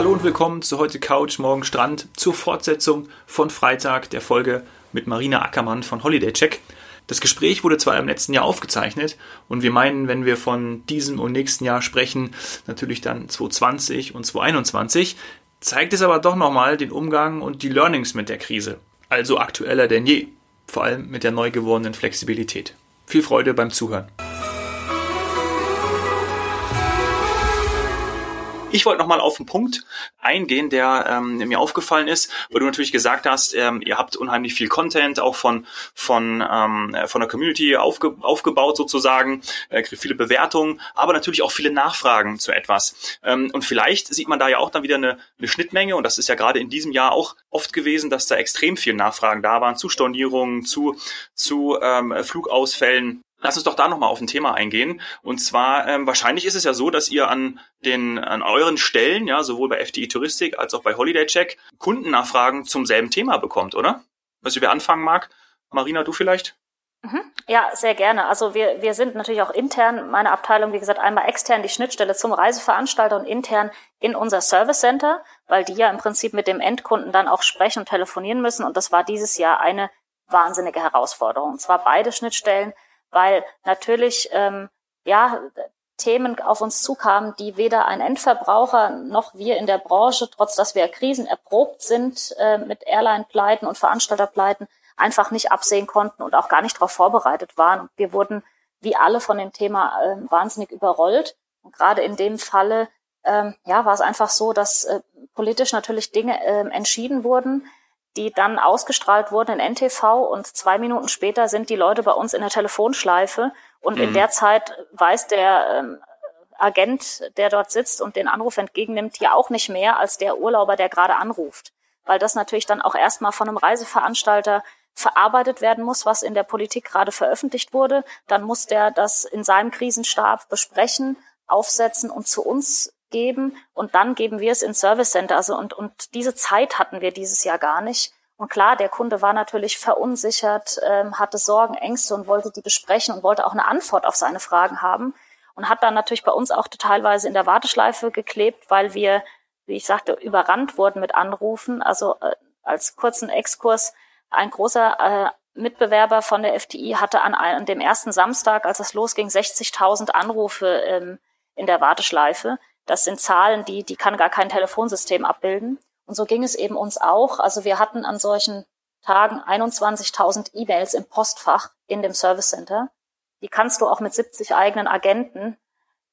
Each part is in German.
hallo und willkommen zu heute Couch, morgen Strand, zur Fortsetzung von Freitag der Folge mit Marina Ackermann von Holiday Check. Das Gespräch wurde zwar im letzten Jahr aufgezeichnet und wir meinen, wenn wir von diesem und nächsten Jahr sprechen, natürlich dann 2020 und 2021, zeigt es aber doch nochmal den Umgang und die Learnings mit der Krise. Also aktueller denn je, vor allem mit der neu gewordenen Flexibilität. Viel Freude beim Zuhören. Ich wollte nochmal auf einen Punkt eingehen, der ähm, mir aufgefallen ist, weil du natürlich gesagt hast, ähm, ihr habt unheimlich viel Content auch von von ähm, von der Community aufge, aufgebaut sozusagen, äh, viele Bewertungen, aber natürlich auch viele Nachfragen zu etwas. Ähm, und vielleicht sieht man da ja auch dann wieder eine, eine Schnittmenge und das ist ja gerade in diesem Jahr auch oft gewesen, dass da extrem viel Nachfragen da waren zu Stornierungen, zu zu ähm, Flugausfällen Lass uns doch da nochmal auf ein Thema eingehen. Und zwar, ähm, wahrscheinlich ist es ja so, dass ihr an den, an euren Stellen, ja, sowohl bei FDI Touristik als auch bei Holiday Check, Kundennachfragen zum selben Thema bekommt, oder? Was ich wer anfangen mag? Marina, du vielleicht? Mhm. Ja, sehr gerne. Also wir, wir sind natürlich auch intern, meine Abteilung, wie gesagt, einmal extern die Schnittstelle zum Reiseveranstalter und intern in unser Service Center, weil die ja im Prinzip mit dem Endkunden dann auch sprechen und telefonieren müssen. Und das war dieses Jahr eine wahnsinnige Herausforderung. Und zwar beide Schnittstellen weil natürlich ähm, ja Themen auf uns zukamen, die weder ein Endverbraucher noch wir in der Branche, trotz dass wir Krisen erprobt sind äh, mit Airline-Pleiten und Veranstalterpleiten, einfach nicht absehen konnten und auch gar nicht darauf vorbereitet waren. Und wir wurden wie alle von dem Thema äh, wahnsinnig überrollt. Und gerade in dem Falle ähm, ja, war es einfach so, dass äh, politisch natürlich Dinge äh, entschieden wurden, die dann ausgestrahlt wurden in NTV und zwei Minuten später sind die Leute bei uns in der Telefonschleife und mhm. in der Zeit weiß der ähm, Agent, der dort sitzt und den Anruf entgegennimmt, ja auch nicht mehr als der Urlauber, der gerade anruft. Weil das natürlich dann auch erstmal von einem Reiseveranstalter verarbeitet werden muss, was in der Politik gerade veröffentlicht wurde. Dann muss der das in seinem Krisenstab besprechen, aufsetzen und zu uns geben und dann geben wir es ins Service Center. Also und, und diese Zeit hatten wir dieses Jahr gar nicht. Und klar, der Kunde war natürlich verunsichert, ähm, hatte Sorgen, Ängste und wollte die besprechen und wollte auch eine Antwort auf seine Fragen haben und hat dann natürlich bei uns auch teilweise in der Warteschleife geklebt, weil wir, wie ich sagte, überrannt wurden mit Anrufen. Also äh, als kurzen Exkurs, ein großer äh, Mitbewerber von der FDI hatte an, an dem ersten Samstag, als es losging, 60.000 Anrufe ähm, in der Warteschleife. Das sind Zahlen, die, die kann gar kein Telefonsystem abbilden. Und so ging es eben uns auch. Also wir hatten an solchen Tagen 21.000 E-Mails im Postfach in dem Service Center. Die kannst du auch mit 70 eigenen Agenten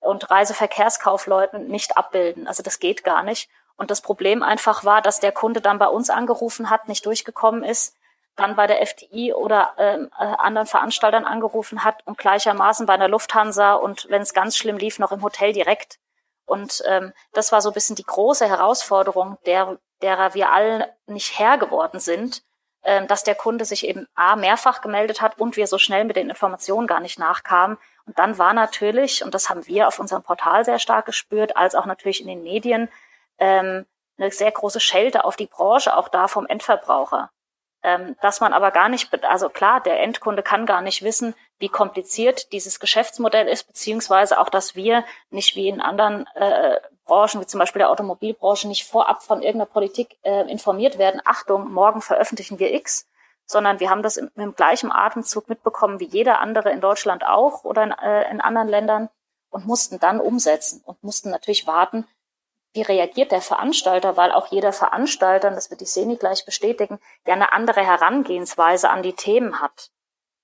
und Reiseverkehrskaufleuten nicht abbilden. Also das geht gar nicht. Und das Problem einfach war, dass der Kunde dann bei uns angerufen hat, nicht durchgekommen ist, dann bei der FDI oder ähm, äh, anderen Veranstaltern angerufen hat und gleichermaßen bei einer Lufthansa und wenn es ganz schlimm lief, noch im Hotel direkt. Und ähm, das war so ein bisschen die große Herausforderung, der, derer wir alle nicht Herr geworden sind, ähm, dass der Kunde sich eben A mehrfach gemeldet hat und wir so schnell mit den Informationen gar nicht nachkamen. Und dann war natürlich, und das haben wir auf unserem Portal sehr stark gespürt, als auch natürlich in den Medien, ähm, eine sehr große Schelte auf die Branche, auch da vom Endverbraucher ähm, dass man aber gar nicht, also klar, der Endkunde kann gar nicht wissen, wie kompliziert dieses Geschäftsmodell ist, beziehungsweise auch, dass wir nicht wie in anderen äh, Branchen, wie zum Beispiel der Automobilbranche, nicht vorab von irgendeiner Politik äh, informiert werden, Achtung, morgen veröffentlichen wir X, sondern wir haben das im, im gleichen Atemzug mitbekommen wie jeder andere in Deutschland auch oder in, äh, in anderen Ländern und mussten dann umsetzen und mussten natürlich warten, wie reagiert der Veranstalter, weil auch jeder Veranstalter, und das wird die Seni gleich bestätigen, ja eine andere Herangehensweise an die Themen hat.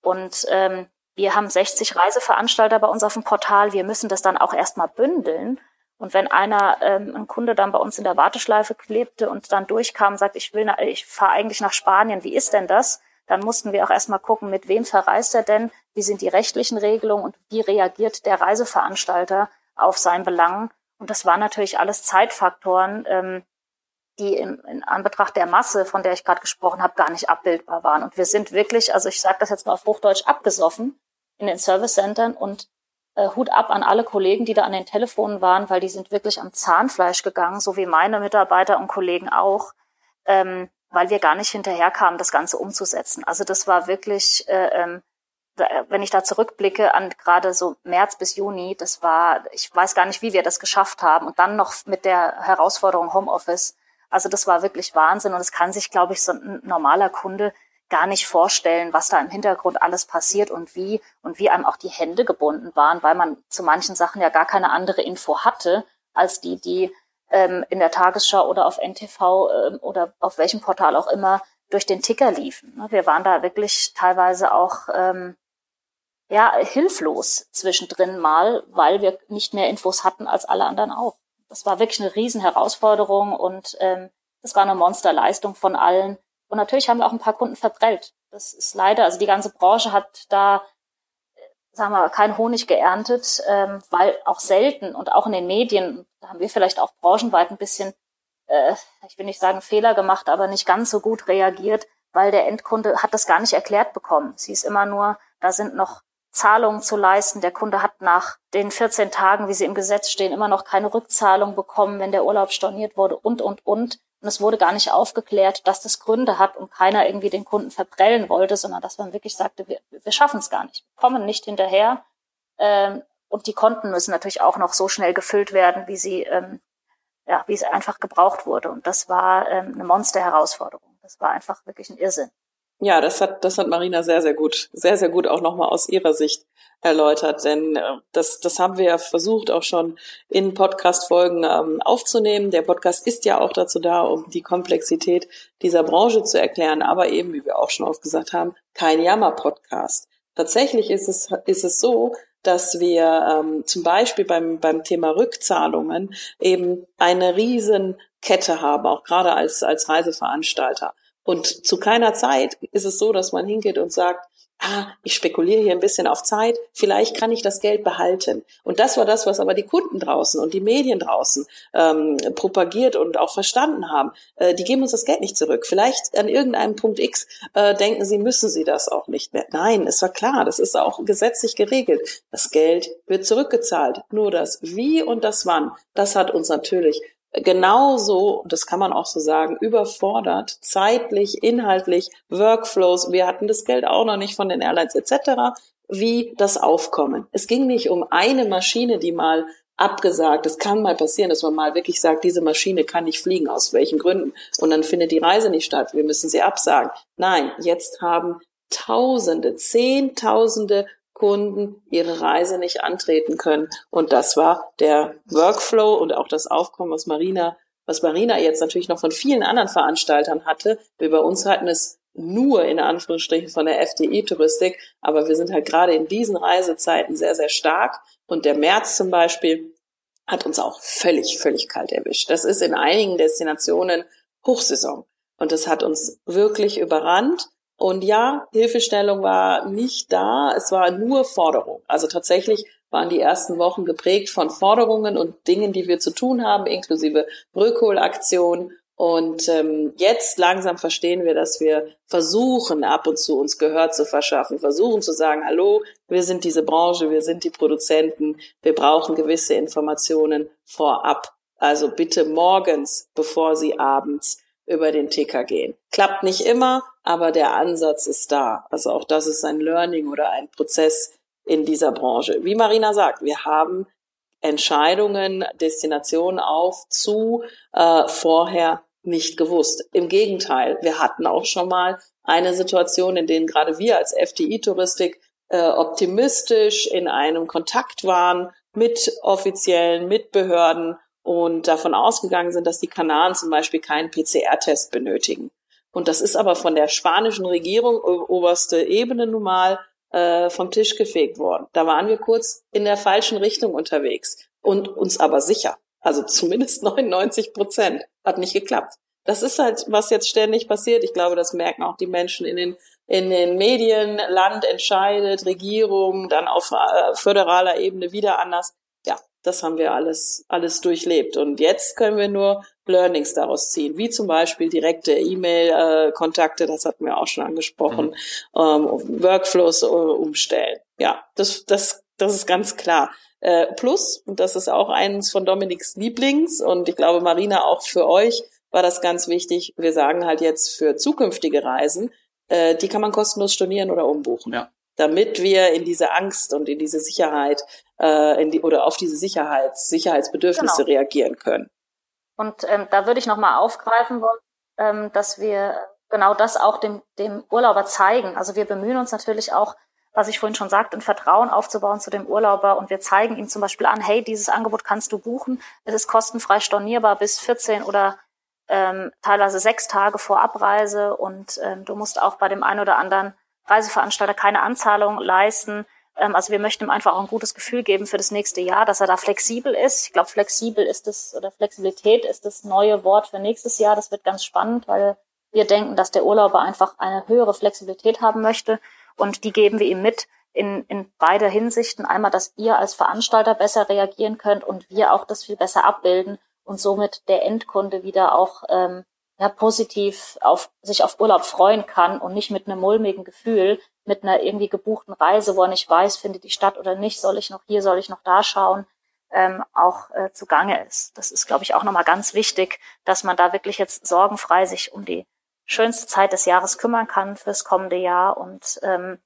Und ähm, wir haben 60 Reiseveranstalter bei uns auf dem Portal. Wir müssen das dann auch erstmal bündeln. Und wenn einer, ähm, ein Kunde dann bei uns in der Warteschleife klebte und dann durchkam sagt, ich will, ich fahre eigentlich nach Spanien, wie ist denn das? Dann mussten wir auch erstmal gucken, mit wem verreist er denn, wie sind die rechtlichen Regelungen und wie reagiert der Reiseveranstalter auf sein Belang und das waren natürlich alles Zeitfaktoren, ähm, die in, in Anbetracht der Masse, von der ich gerade gesprochen habe, gar nicht abbildbar waren. Und wir sind wirklich, also ich sage das jetzt mal auf Hochdeutsch, abgesoffen in den Service-Centern und äh, Hut ab an alle Kollegen, die da an den Telefonen waren, weil die sind wirklich am Zahnfleisch gegangen, so wie meine Mitarbeiter und Kollegen auch, ähm, weil wir gar nicht hinterherkamen, das Ganze umzusetzen. Also das war wirklich äh, ähm, wenn ich da zurückblicke an gerade so März bis Juni, das war, ich weiß gar nicht, wie wir das geschafft haben. Und dann noch mit der Herausforderung Homeoffice. Also das war wirklich Wahnsinn. Und es kann sich, glaube ich, so ein normaler Kunde gar nicht vorstellen, was da im Hintergrund alles passiert und wie und wie einem auch die Hände gebunden waren, weil man zu manchen Sachen ja gar keine andere Info hatte als die, die ähm, in der Tagesschau oder auf NTV ähm, oder auf welchem Portal auch immer durch den Ticker liefen. Ne, wir waren da wirklich teilweise auch ähm, ja hilflos zwischendrin mal, weil wir nicht mehr Infos hatten als alle anderen auch. Das war wirklich eine Riesenherausforderung und ähm, das war eine Monsterleistung von allen. Und natürlich haben wir auch ein paar Kunden verprellt. Das ist leider, also die ganze Branche hat da, sagen wir, kein Honig geerntet, ähm, weil auch selten und auch in den Medien, da haben wir vielleicht auch branchenweit ein bisschen, äh, ich will nicht sagen Fehler gemacht, aber nicht ganz so gut reagiert, weil der Endkunde hat das gar nicht erklärt bekommen. Sie ist immer nur, da sind noch Zahlungen zu leisten. Der Kunde hat nach den 14 Tagen, wie sie im Gesetz stehen, immer noch keine Rückzahlung bekommen, wenn der Urlaub storniert wurde und, und, und. Und es wurde gar nicht aufgeklärt, dass das Gründe hat und keiner irgendwie den Kunden verprellen wollte, sondern dass man wirklich sagte, wir, wir schaffen es gar nicht, wir kommen nicht hinterher. Ähm, und die Konten müssen natürlich auch noch so schnell gefüllt werden, wie sie, ähm, ja, wie es einfach gebraucht wurde. Und das war ähm, eine Monster-Herausforderung. Das war einfach wirklich ein Irrsinn. Ja, das hat, das hat Marina sehr, sehr gut, sehr, sehr gut auch nochmal aus ihrer Sicht erläutert, denn äh, das, das haben wir ja versucht auch schon in Podcast-Folgen ähm, aufzunehmen. Der Podcast ist ja auch dazu da, um die Komplexität dieser Branche zu erklären, aber eben, wie wir auch schon oft gesagt haben, kein Jammer-Podcast. Tatsächlich ist es, ist es so, dass wir ähm, zum Beispiel beim, beim Thema Rückzahlungen eben eine riesen Kette haben, auch gerade als, als Reiseveranstalter. Und zu keiner Zeit ist es so, dass man hingeht und sagt, ah, ich spekuliere hier ein bisschen auf Zeit, vielleicht kann ich das Geld behalten. Und das war das, was aber die Kunden draußen und die Medien draußen ähm, propagiert und auch verstanden haben. Äh, die geben uns das Geld nicht zurück. Vielleicht an irgendeinem Punkt X äh, denken sie, müssen sie das auch nicht mehr. Nein, es war klar, das ist auch gesetzlich geregelt. Das Geld wird zurückgezahlt. Nur das Wie und das Wann, das hat uns natürlich genauso, das kann man auch so sagen, überfordert, zeitlich, inhaltlich, Workflows. Wir hatten das Geld auch noch nicht von den Airlines etc., wie das Aufkommen. Es ging nicht um eine Maschine, die mal abgesagt. Es kann mal passieren, dass man mal wirklich sagt, diese Maschine kann nicht fliegen, aus welchen Gründen. Und dann findet die Reise nicht statt. Wir müssen sie absagen. Nein, jetzt haben Tausende, Zehntausende Kunden ihre Reise nicht antreten können. Und das war der Workflow und auch das Aufkommen, was Marina, was Marina jetzt natürlich noch von vielen anderen Veranstaltern hatte. Wir bei uns hatten es nur in Anführungsstrichen von der FDI-Touristik, aber wir sind halt gerade in diesen Reisezeiten sehr, sehr stark. Und der März zum Beispiel hat uns auch völlig, völlig kalt erwischt. Das ist in einigen Destinationen Hochsaison. Und das hat uns wirklich überrannt. Und ja, Hilfestellung war nicht da, es war nur Forderung. Also tatsächlich waren die ersten Wochen geprägt von Forderungen und Dingen, die wir zu tun haben, inklusive Rückholaktion. Und ähm, jetzt langsam verstehen wir, dass wir versuchen, ab und zu uns Gehör zu verschaffen, versuchen zu sagen, hallo, wir sind diese Branche, wir sind die Produzenten, wir brauchen gewisse Informationen vorab. Also bitte morgens, bevor Sie abends über den Ticker gehen. Klappt nicht immer, aber der Ansatz ist da. Also auch das ist ein Learning oder ein Prozess in dieser Branche. Wie Marina sagt, wir haben Entscheidungen, Destinationen auf, zu äh, vorher nicht gewusst. Im Gegenteil, wir hatten auch schon mal eine Situation, in denen gerade wir als FDI-Touristik äh, optimistisch in einem Kontakt waren mit Offiziellen, mit Behörden und davon ausgegangen sind, dass die Kanaren zum Beispiel keinen PCR-Test benötigen. Und das ist aber von der spanischen Regierung, oberste Ebene nun mal, äh, vom Tisch gefegt worden. Da waren wir kurz in der falschen Richtung unterwegs und uns aber sicher. Also zumindest 99 Prozent. Hat nicht geklappt. Das ist halt, was jetzt ständig passiert. Ich glaube, das merken auch die Menschen in den, in den Medien. Land entscheidet, Regierung, dann auf äh, föderaler Ebene wieder anders das haben wir alles, alles durchlebt. Und jetzt können wir nur Learnings daraus ziehen, wie zum Beispiel direkte E-Mail-Kontakte, das hatten wir auch schon angesprochen, mhm. ähm, Workflows äh, umstellen. Ja, das, das, das ist ganz klar. Äh, plus, und das ist auch eines von Dominiks Lieblings und ich glaube, Marina, auch für euch war das ganz wichtig. Wir sagen halt jetzt für zukünftige Reisen, äh, die kann man kostenlos stornieren oder umbuchen. Ja. damit wir in diese Angst und in diese Sicherheit äh, in die, oder auf diese Sicherheits, Sicherheitsbedürfnisse genau. reagieren können. Und ähm, da würde ich nochmal aufgreifen wollen, ähm, dass wir genau das auch dem, dem Urlauber zeigen. Also wir bemühen uns natürlich auch, was ich vorhin schon sagte, ein Vertrauen aufzubauen zu dem Urlauber und wir zeigen ihm zum Beispiel an, hey, dieses Angebot kannst du buchen, es ist kostenfrei stornierbar bis 14 oder ähm, teilweise sechs Tage vor Abreise und ähm, du musst auch bei dem einen oder anderen Reiseveranstalter keine Anzahlung leisten. Ähm, also wir möchten ihm einfach auch ein gutes Gefühl geben für das nächste Jahr, dass er da flexibel ist. Ich glaube, flexibel ist das oder Flexibilität ist das neue Wort für nächstes Jahr. Das wird ganz spannend, weil wir denken, dass der Urlauber einfach eine höhere Flexibilität haben möchte und die geben wir ihm mit in, in beider Hinsichten. Einmal, dass ihr als Veranstalter besser reagieren könnt und wir auch das viel besser abbilden und somit der Endkunde wieder auch ähm, ja, positiv auf, sich auf Urlaub freuen kann und nicht mit einem mulmigen Gefühl, mit einer irgendwie gebuchten Reise, wo er nicht weiß, findet die Stadt oder nicht, soll ich noch hier, soll ich noch da schauen, ähm, auch äh, zugange ist. Das ist, glaube ich, auch nochmal ganz wichtig, dass man da wirklich jetzt sorgenfrei sich um die schönste Zeit des Jahres kümmern kann fürs kommende Jahr und ähm,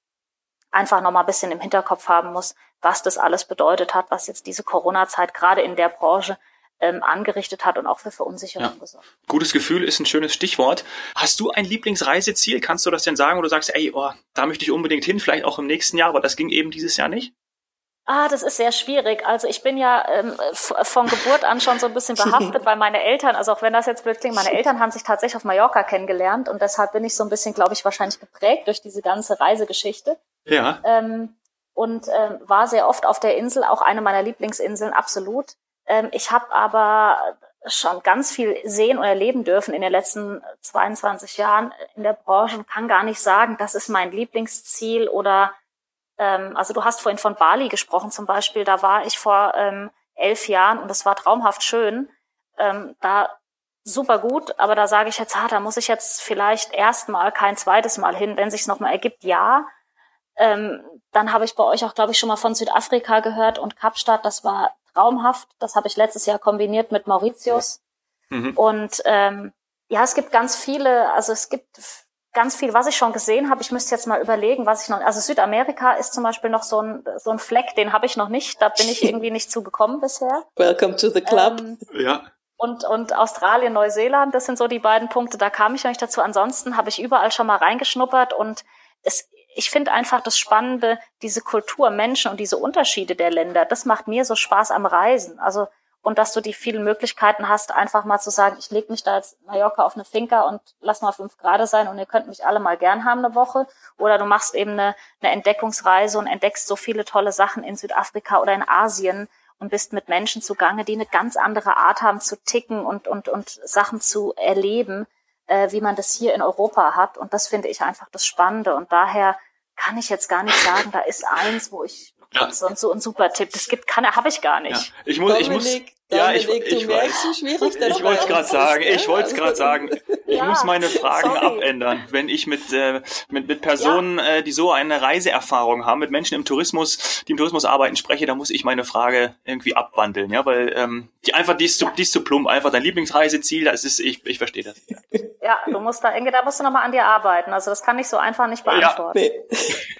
einfach nochmal ein bisschen im Hinterkopf haben muss, was das alles bedeutet hat, was jetzt diese Corona-Zeit gerade in der Branche ähm, angerichtet hat und auch für Verunsicherung ja. gesorgt. Gutes Gefühl ist ein schönes Stichwort. Hast du ein Lieblingsreiseziel? Kannst du das denn sagen, wo du sagst, ey, oh, da möchte ich unbedingt hin, vielleicht auch im nächsten Jahr, aber das ging eben dieses Jahr nicht? Ah, das ist sehr schwierig. Also ich bin ja ähm, von Geburt an schon so ein bisschen behaftet, weil meine Eltern, also auch wenn das jetzt blöd klingt, meine Eltern haben sich tatsächlich auf Mallorca kennengelernt und deshalb bin ich so ein bisschen, glaube ich, wahrscheinlich geprägt durch diese ganze Reisegeschichte. Ja. Ähm, und ähm, war sehr oft auf der Insel, auch eine meiner Lieblingsinseln, absolut. Ähm, ich habe aber schon ganz viel sehen und erleben dürfen in den letzten 22 Jahren in der Branche und kann gar nicht sagen, das ist mein Lieblingsziel oder ähm, also du hast vorhin von Bali gesprochen zum Beispiel, da war ich vor ähm, elf Jahren und es war traumhaft schön. Ähm, da super gut, aber da sage ich jetzt, ah, da muss ich jetzt vielleicht erstmal kein zweites Mal hin, wenn sich's nochmal ergibt, ja. Ähm, dann habe ich bei euch auch, glaube ich, schon mal von Südafrika gehört und Kapstadt, das war traumhaft. Das habe ich letztes Jahr kombiniert mit Mauritius. Mhm. Und ähm, ja, es gibt ganz viele, also es gibt ganz viel, was ich schon gesehen habe. Ich müsste jetzt mal überlegen, was ich noch. Also Südamerika ist zum Beispiel noch so ein so ein Fleck, den habe ich noch nicht. Da bin ich irgendwie nicht zugekommen bisher. Welcome to the club. Ähm, ja. Und, und Australien, Neuseeland, das sind so die beiden Punkte. Da kam ich noch nicht dazu. Ansonsten habe ich überall schon mal reingeschnuppert und es, ich finde einfach das Spannende, diese Kultur, Menschen und diese Unterschiede der Länder, das macht mir so Spaß am Reisen. Also, und dass du die vielen Möglichkeiten hast, einfach mal zu sagen, ich lege mich da als Mallorca auf eine Finca und lass mal fünf Grad sein und ihr könnt mich alle mal gern haben eine Woche. Oder du machst eben eine, eine Entdeckungsreise und entdeckst so viele tolle Sachen in Südafrika oder in Asien und bist mit Menschen zugange, die eine ganz andere Art haben zu ticken und, und, und Sachen zu erleben, äh, wie man das hier in Europa hat. Und das finde ich einfach das Spannende. Und daher kann ich jetzt gar nicht sagen, da ist eins, wo ich ja. so, so ein super Tipp. Das gibt, kann, habe ich gar nicht. Ja. Ich muss, Dominik, ich muss, ja, ich, ich, ich weiß. ich wollte es gerade sagen. Ich wollte es gerade sagen. Ich ja, muss meine Fragen sorry. abändern. Wenn ich mit, äh, mit, mit Personen, ja. äh, die so eine Reiseerfahrung haben, mit Menschen im Tourismus, die im Tourismus arbeiten, spreche, da muss ich meine Frage irgendwie abwandeln, ja, weil ähm, die einfach die ist, zu, die ist zu plump. Einfach dein Lieblingsreiseziel, das ist, ich, ich verstehe das. Ja, du musst da, da musst du nochmal an dir arbeiten. Also das kann ich so einfach nicht beantworten. Ja.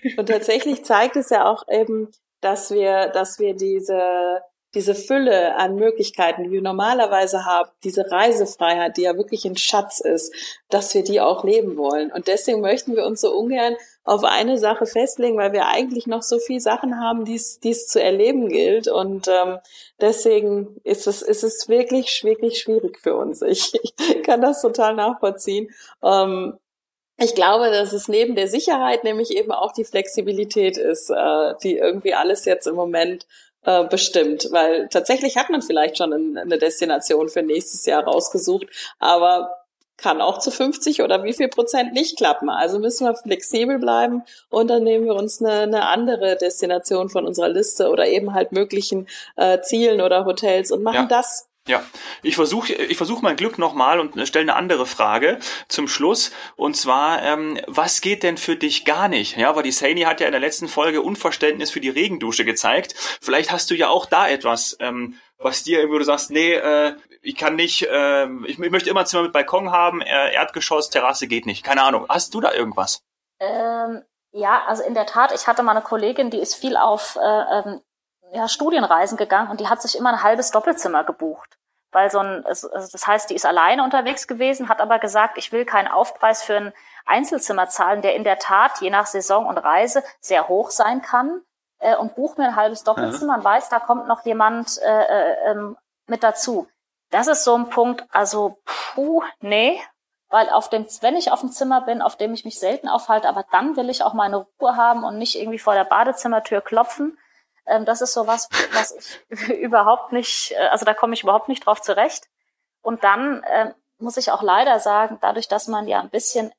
Nee. Und tatsächlich zeigt es ja auch eben, dass wir, dass wir diese diese Fülle an Möglichkeiten, die wir normalerweise haben, diese Reisefreiheit, die ja wirklich ein Schatz ist, dass wir die auch leben wollen. Und deswegen möchten wir uns so ungern auf eine Sache festlegen, weil wir eigentlich noch so viele Sachen haben, die es zu erleben gilt. Und ähm, deswegen ist es, ist es wirklich, wirklich schwierig für uns. Ich, ich kann das total nachvollziehen. Ähm, ich glaube, dass es neben der Sicherheit nämlich eben auch die Flexibilität ist, äh, die irgendwie alles jetzt im Moment äh, bestimmt, weil tatsächlich hat man vielleicht schon eine Destination für nächstes Jahr rausgesucht, aber kann auch zu 50 oder wie viel Prozent nicht klappen. Also müssen wir flexibel bleiben und dann nehmen wir uns eine, eine andere Destination von unserer Liste oder eben halt möglichen äh, Zielen oder Hotels und machen ja. das ja, ich versuche ich versuch mein Glück nochmal und stelle eine andere Frage zum Schluss. Und zwar, ähm, was geht denn für dich gar nicht? Ja, weil die Saini hat ja in der letzten Folge Unverständnis für die Regendusche gezeigt. Vielleicht hast du ja auch da etwas, ähm, was dir, wo du sagst, nee, äh, ich kann nicht, äh, ich, ich möchte immer Zimmer mit Balkon haben, äh, Erdgeschoss, Terrasse geht nicht. Keine Ahnung. Hast du da irgendwas? Ähm, Ja, also in der Tat, ich hatte mal eine Kollegin, die ist viel auf äh, ähm, ja, Studienreisen gegangen und die hat sich immer ein halbes Doppelzimmer gebucht. Weil so ein, also das heißt, die ist alleine unterwegs gewesen, hat aber gesagt, ich will keinen Aufpreis für ein Einzelzimmer zahlen, der in der Tat je nach Saison und Reise sehr hoch sein kann. Äh, und buch mir ein halbes Doppelzimmer und weiß, da kommt noch jemand äh, äh, ähm, mit dazu. Das ist so ein Punkt, also puh, nee, weil auf dem, wenn ich auf dem Zimmer bin, auf dem ich mich selten aufhalte, aber dann will ich auch meine Ruhe haben und nicht irgendwie vor der Badezimmertür klopfen. Ähm, das ist so was, was ich überhaupt nicht, äh, also da komme ich überhaupt nicht drauf zurecht. Und dann äh, muss ich auch leider sagen, dadurch, dass man ja ein bisschen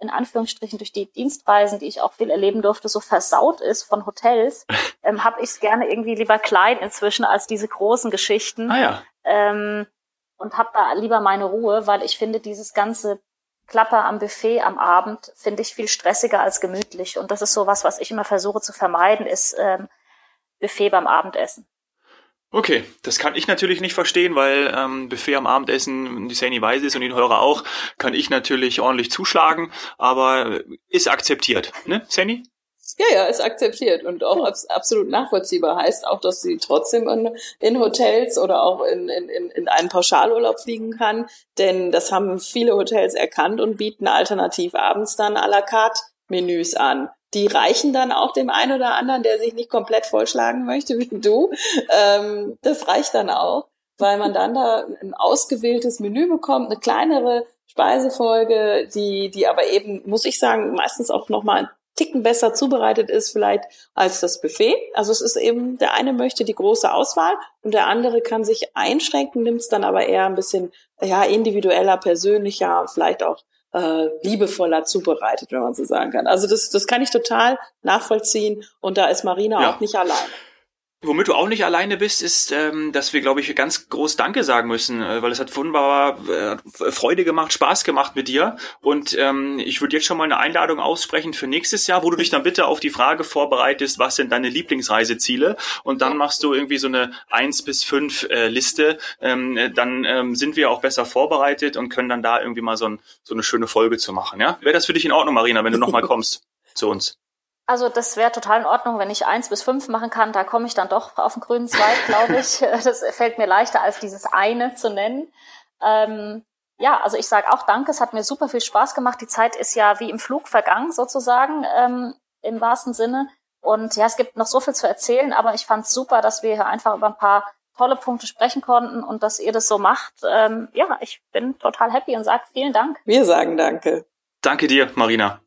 in Anführungsstrichen durch die Dienstreisen, die ich auch viel erleben durfte, so versaut ist von Hotels, ähm, habe ich es gerne irgendwie lieber klein inzwischen als diese großen Geschichten. Ah ja. Ähm, und habe da lieber meine Ruhe, weil ich finde, dieses ganze Klapper am Buffet am Abend finde ich viel stressiger als gemütlich. Und das ist so was, was ich immer versuche zu vermeiden, ist ähm, Buffet beim Abendessen. Okay, das kann ich natürlich nicht verstehen, weil ähm, Buffet am Abendessen, die Sani weiß ist und die Hörer auch, kann ich natürlich ordentlich zuschlagen, aber ist akzeptiert, ne, Sani? Ja, ja, ist akzeptiert und auch abs absolut nachvollziehbar. Heißt auch, dass sie trotzdem in, in Hotels oder auch in, in, in einen Pauschalurlaub fliegen kann. Denn das haben viele Hotels erkannt und bieten alternativ abends dann à la carte Menüs an. Die reichen dann auch dem einen oder anderen, der sich nicht komplett vollschlagen möchte, wie du. Ähm, das reicht dann auch, weil man dann da ein ausgewähltes Menü bekommt, eine kleinere Speisefolge, die, die aber eben, muss ich sagen, meistens auch nochmal Ticken besser zubereitet ist vielleicht als das Buffet. Also es ist eben, der eine möchte die große Auswahl und der andere kann sich einschränken, nimmt es dann aber eher ein bisschen ja individueller, persönlicher, vielleicht auch äh, liebevoller zubereitet, wenn man so sagen kann. Also das, das kann ich total nachvollziehen und da ist Marina ja. auch nicht allein. Womit du auch nicht alleine bist, ist, ähm, dass wir, glaube ich, ganz groß Danke sagen müssen, äh, weil es hat wunderbar äh, Freude gemacht, Spaß gemacht mit dir. Und ähm, ich würde jetzt schon mal eine Einladung aussprechen für nächstes Jahr, wo du dich dann bitte auf die Frage vorbereitest, was sind deine Lieblingsreiseziele? Und dann machst du irgendwie so eine eins bis fünf äh, Liste. Ähm, dann ähm, sind wir auch besser vorbereitet und können dann da irgendwie mal so, ein, so eine schöne Folge zu machen. Ja, wäre das für dich in Ordnung, Marina, wenn du nochmal kommst zu uns? Also das wäre total in Ordnung, wenn ich eins bis fünf machen kann. Da komme ich dann doch auf den grünen Zweig, glaube ich. Das fällt mir leichter, als dieses eine zu nennen. Ähm, ja, also ich sage auch Danke. Es hat mir super viel Spaß gemacht. Die Zeit ist ja wie im Flug vergangen, sozusagen, ähm, im wahrsten Sinne. Und ja, es gibt noch so viel zu erzählen, aber ich fand es super, dass wir hier einfach über ein paar tolle Punkte sprechen konnten und dass ihr das so macht. Ähm, ja, ich bin total happy und sage vielen Dank. Wir sagen Danke. Danke dir, Marina.